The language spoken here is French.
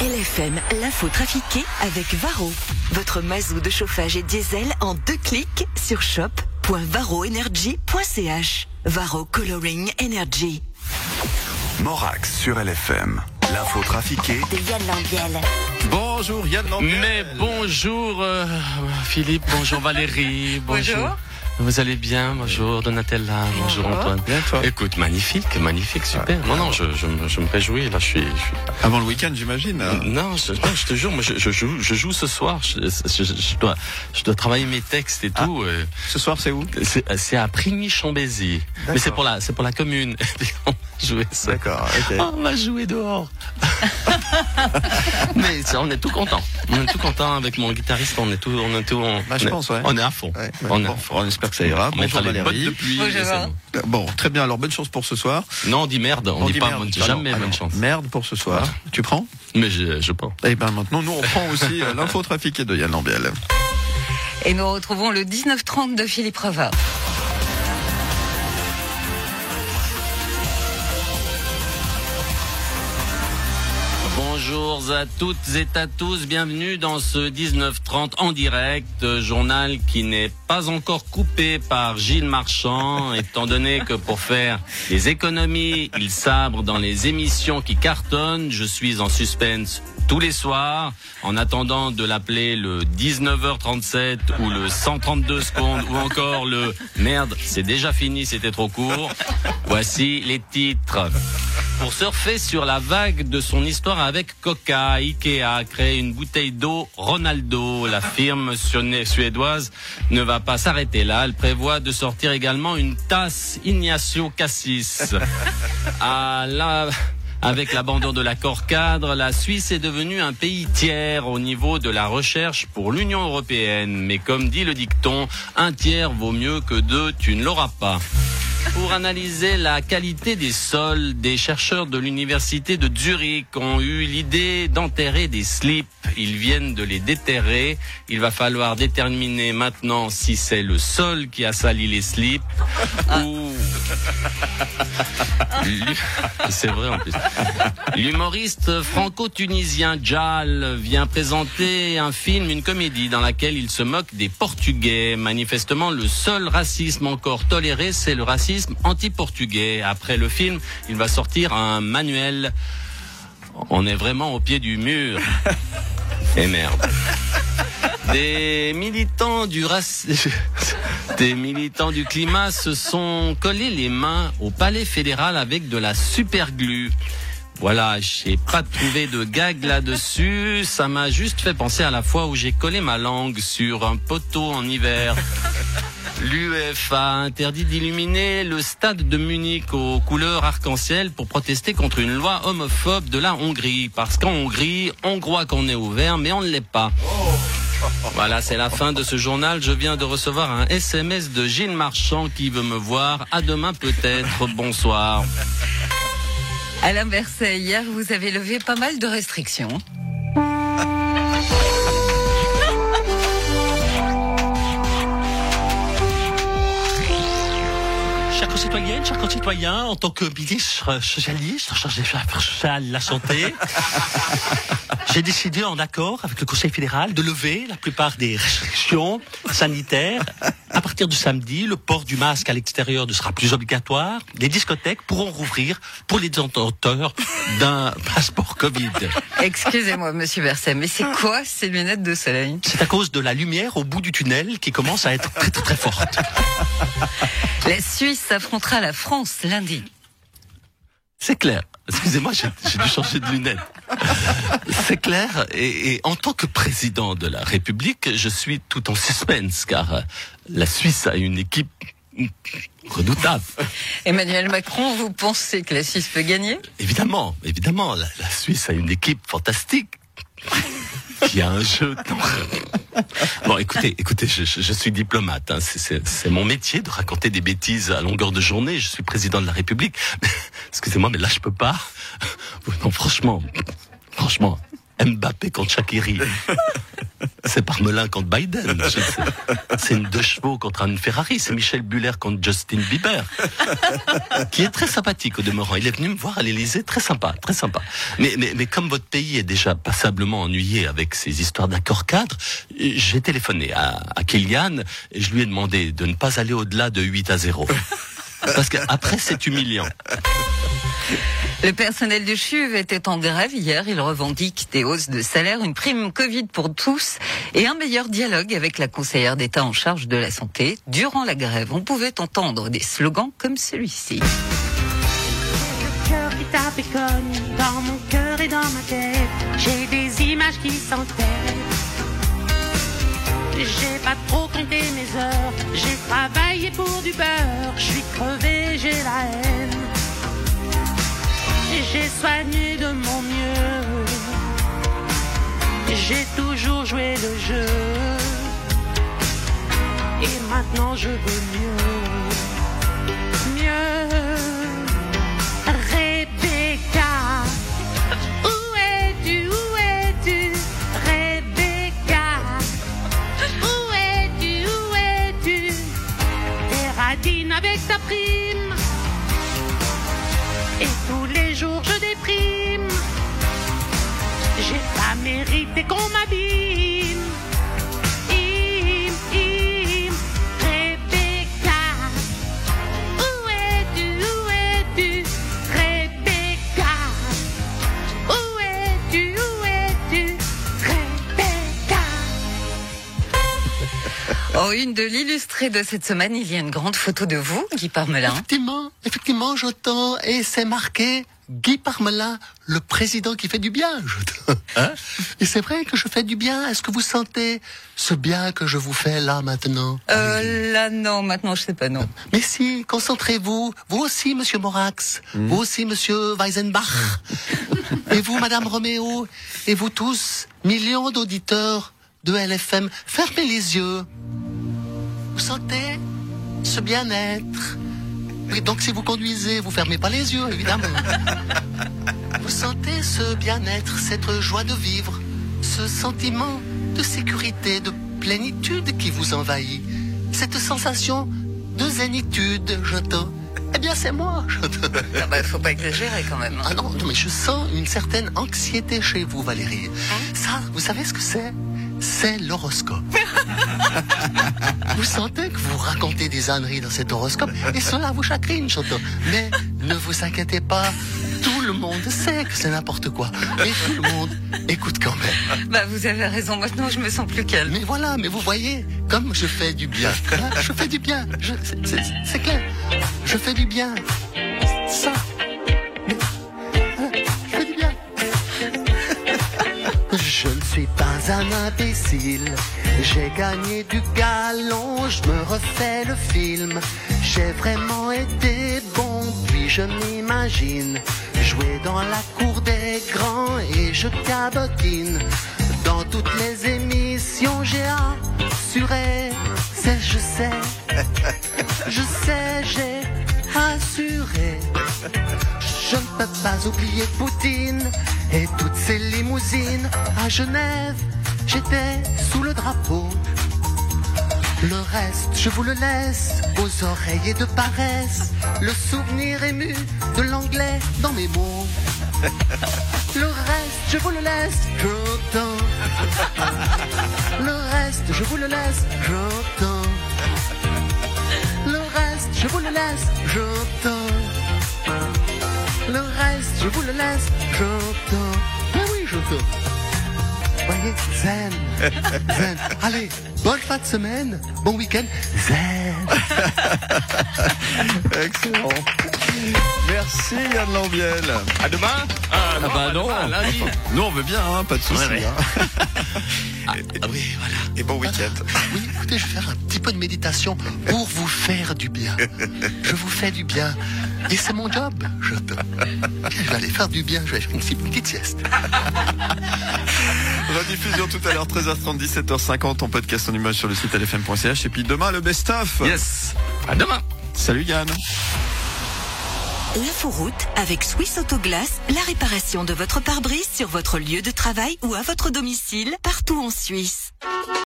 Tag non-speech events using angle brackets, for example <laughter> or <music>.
LFM, l'info trafiquée avec Varro. Votre mazou de chauffage et diesel en deux clics sur shop.varroenergy.ch. Varro Coloring Energy. Morax sur LFM. L'info trafiquée De Yann Lambiel. Bonjour Yann Lambiel. Mais bonjour euh, Philippe, bonjour Valérie, <laughs> bonjour. Bonjour. Vous allez bien Bonjour Donatella, bonjour, Bonjour. Antoine. Bien, toi Écoute, magnifique, magnifique, super. Non, non, je, je, me- je me réjouis. Là, je suis. je suis- Avant le week-end, j'imagine. Non, je, non, je te jure, moi, je, je joue, je joue ce soir. Je, je- je dois, je dois travailler mes textes et Ah. tout. euh, Ce soir, c'est où? C'est c'est à Prigny-Chambézy. Mais c'est pour la, c'est pour la commune. <laughs> On va jouer ça. D'accord. ok. Ah, on va jouer dehors. <laughs> Mais ça, on est tout content. On est tout content avec mon guitariste. On est tout, on est tout. On, Bah, je on est- pense, ouais. On est à fond. Ouais, ouais. On est Bon, à fond. on espère que ça ira. On Bonjour Valérie. et bon. Bon, très bien. Alors, bonne chance pour ce soir. Non, on dit merde. On, dit, pas merde. jamais bonne chance. Merde pour ce soir. Tu prends? Mais je, je pense. Eh ben maintenant, nous, on prend aussi euh, l'info trafiquée de Yann Lambiel. Et nous retrouvons le 1930 de Philippe Reva. Bonjour à toutes et à tous, bienvenue dans ce 1930 en direct, journal qui n'est pas encore coupé par Gilles Marchand, <laughs> étant donné que pour faire des économies, il sabre dans les émissions qui cartonnent. Je suis en suspense tous les soirs, en attendant de l'appeler le 19h37 ou le 132 secondes ou encore le merde, c'est déjà fini, c'était trop court. Voici les titres. Pour surfer sur la vague de son histoire avec Coca, Ikea a créé une bouteille d'eau Ronaldo. La firme sué- suédoise ne va pas s'arrêter là. Elle prévoit de sortir également une tasse Ignacio Cassis. <laughs> À la... Avec l'abandon de l'accord cadre, la Suisse est devenue un pays tiers au niveau de la recherche pour l'Union européenne. Mais comme dit le dicton, un tiers vaut mieux que deux, tu ne l'auras pas. Pour analyser la qualité des sols, des chercheurs de l'université de Zurich ont eu l'idée d'enterrer des slips. Ils viennent de les déterrer. Il va falloir déterminer maintenant si c'est le sol qui a sali les slips ou... L'hu- <laughs> C'est vrai en plus. L'humoriste franco-tunisien Jal vient présenter un film, une comédie dans laquelle il se moque des Portugais. Manifestement, le seul racisme encore toléré, c'est le racisme anti-portugais. Après le film, il va sortir un manuel. On est vraiment au pied du mur. <laughs> Et merde. Des militants du rac- <laughs> des militants du climat se sont collés les mains au palais fédéral avec de la superglue. Voilà, j'ai pas trouvé de gag là-dessus. Ça m'a juste fait penser à la fois où j'ai collé ma langue sur un poteau en hiver. L'UEFA a interdit d'illuminer le stade de Munich aux couleurs arc-en-ciel pour protester contre une loi homophobe de la Hongrie. Parce qu'en Hongrie, on croit qu'on est ouvert, mais on ne l'est pas. Voilà, c'est la fin de ce journal. Je viens de recevoir un SMS de Gilles Marchand qui veut me voir. À demain peut-être. Bonsoir. Alain Berset, hier, vous avez levé pas mal de restrictions. Concitoyens, en tant que ministre socialiste, chargé des affaires sociales, la santé, <laughs> j'ai décidé en accord avec le Conseil fédéral de lever la plupart des restrictions sanitaires. À partir du samedi, le port du masque à l'extérieur ne sera plus obligatoire. Les discothèques pourront rouvrir pour les détenteurs d'un <laughs> passeport Covid. Excusez-moi, monsieur Berset, mais c'est quoi ces lunettes de soleil? C'est à cause de la lumière au bout du tunnel qui commence à être très très, très forte. La Suisse affrontera la France lundi. C'est clair. Excusez-moi, j'ai dû changer de lunettes. C'est clair. Et, et en tant que président de la République, je suis tout en suspense car la Suisse a une équipe redoutable. Emmanuel Macron, vous pensez que la Suisse peut gagner? Évidemment, évidemment, la, la Suisse a une équipe fantastique. Un jeu. Bon, écoutez, écoutez, je, je- je suis diplomate. hein. C'est mon métier de raconter des bêtises à longueur de journée. Je suis président de la République. <laughs> Excusez-moi, mais là, je peux pas. <laughs> Non, franchement, franchement, Mbappé contre Shakiri. C'est Parmelin contre Biden. C'est une deux chevaux contre une Ferrari. C'est Michel Buller contre Justin Bieber. Qui est très sympathique au demeurant. Il est venu me voir à l'Elysée. Très sympa, très sympa. Mais, mais, mais comme votre pays est déjà passablement ennuyé avec ces histoires d'accord cadre, j'ai téléphoné à, à Kylian et je lui ai demandé de ne pas aller au-delà de 8 à 0. Parce qu'après, c'est humiliant. Le personnel de CHUV était en grève hier. Il revendique des hausses de salaire, une prime Covid pour tous et un meilleur dialogue avec la conseillère d'État en charge de la santé. Durant la grève, on pouvait entendre des slogans comme celui-ci. J'ai des images qui s'entêtent. J'ai pas trop compté mes heures. J'ai travaillé pour du beurre. Je suis crevé, j'ai la haine. J'ai soigné de mon mieux. J'ai toujours joué le jeu. Et maintenant je veux mieux. Mieux. Rebecca, où es-tu, où es-tu, Rebecca, où es-tu, où es-tu, T'es avec ta prime, et tous les jours je déprime, j'ai pas mérité qu'on m'abîme. En une de l'illustré de cette semaine, il y a une grande photo de vous, Guy Parmelin. Effectivement, effectivement, j'entends et c'est marqué Guy Parmelin, le président qui fait du bien. Hein et c'est vrai que je fais du bien. Est-ce que vous sentez ce bien que je vous fais là maintenant Euh, là, non, maintenant, je sais pas, non. Mais si, concentrez-vous. Vous aussi, Monsieur Morax. Vous aussi, Monsieur Weisenbach. <laughs> et vous, Madame Roméo. Et vous tous, millions d'auditeurs de LFM. Fermez les yeux. Vous sentez ce bien-être Oui, donc si vous conduisez, vous fermez pas les yeux, évidemment. <laughs> vous sentez ce bien-être, cette joie de vivre, ce sentiment de sécurité, de plénitude qui vous envahit, cette sensation de zénitude, j'entends. Eh bien, c'est moi, j'entends. Ah bah, faut pas exagérer quand même. hein. Ah non, non, mais je sens une certaine anxiété chez vous, Valérie. Ça, vous savez ce que c'est? C'est l'horoscope. <laughs> <laughs> vous sentez que vous racontez des âneries dans cet horoscope et cela vous chagrine, j'entends. Mais ne vous inquiétez pas, tout le monde sait que c'est n'importe quoi. Et tout le monde écoute quand même. Bah, vous avez raison, maintenant, je me sens plus calme. Mais voilà, mais vous voyez, comme je fais du bien. hein, je fais du bien. C'est clair. Je fais du bien. Ça. Suis pas un imbécile. J'ai gagné du galon, je me refais le film. J'ai vraiment été bon, puis je m'imagine jouer dans la cour des grands et je cabotine. Dans toutes les émissions, j'ai assuré, c'est je sais, je sais, j'ai assuré. Je ne peux pas oublier Poutine et toutes ces limousines. À Genève, j'étais sous le drapeau. Le reste, je vous le laisse aux oreilles de paresse. Le souvenir ému de l'anglais dans mes mots. Le reste, je vous le laisse, j'entends. Le reste, je vous le laisse, j'entends. Le reste, je vous le laisse, j'entends. Je vous le laisse, j'entends. Mais oui, j'entends. Voyez, zen, <laughs> zen. Allez, bonne fin de semaine, bon week-end, zen. <laughs> Excellent. Merci Yann Lambiel. À demain Ah, bah non. lundi. Nous on veut bien, hein, pas de soucis. Ouais, ouais. hein. <laughs> Ah, oui, voilà. Et bon week-end. Oui, écoutez, je vais faire un petit peu de méditation pour vous faire du bien. Je vous fais du bien. Et c'est mon job. Je, je vais aller faire du bien. Je vais faire une petite- petite sieste. Rediffusion tout à l'heure 13h30, 17h50 en podcast en image sur le site lfm.ch et puis demain le best-of. Yes. À demain. Salut Yann. L'inforoute avec Swiss Autoglass, la réparation de votre pare-brise sur votre lieu de travail ou à votre domicile, partout en Suisse.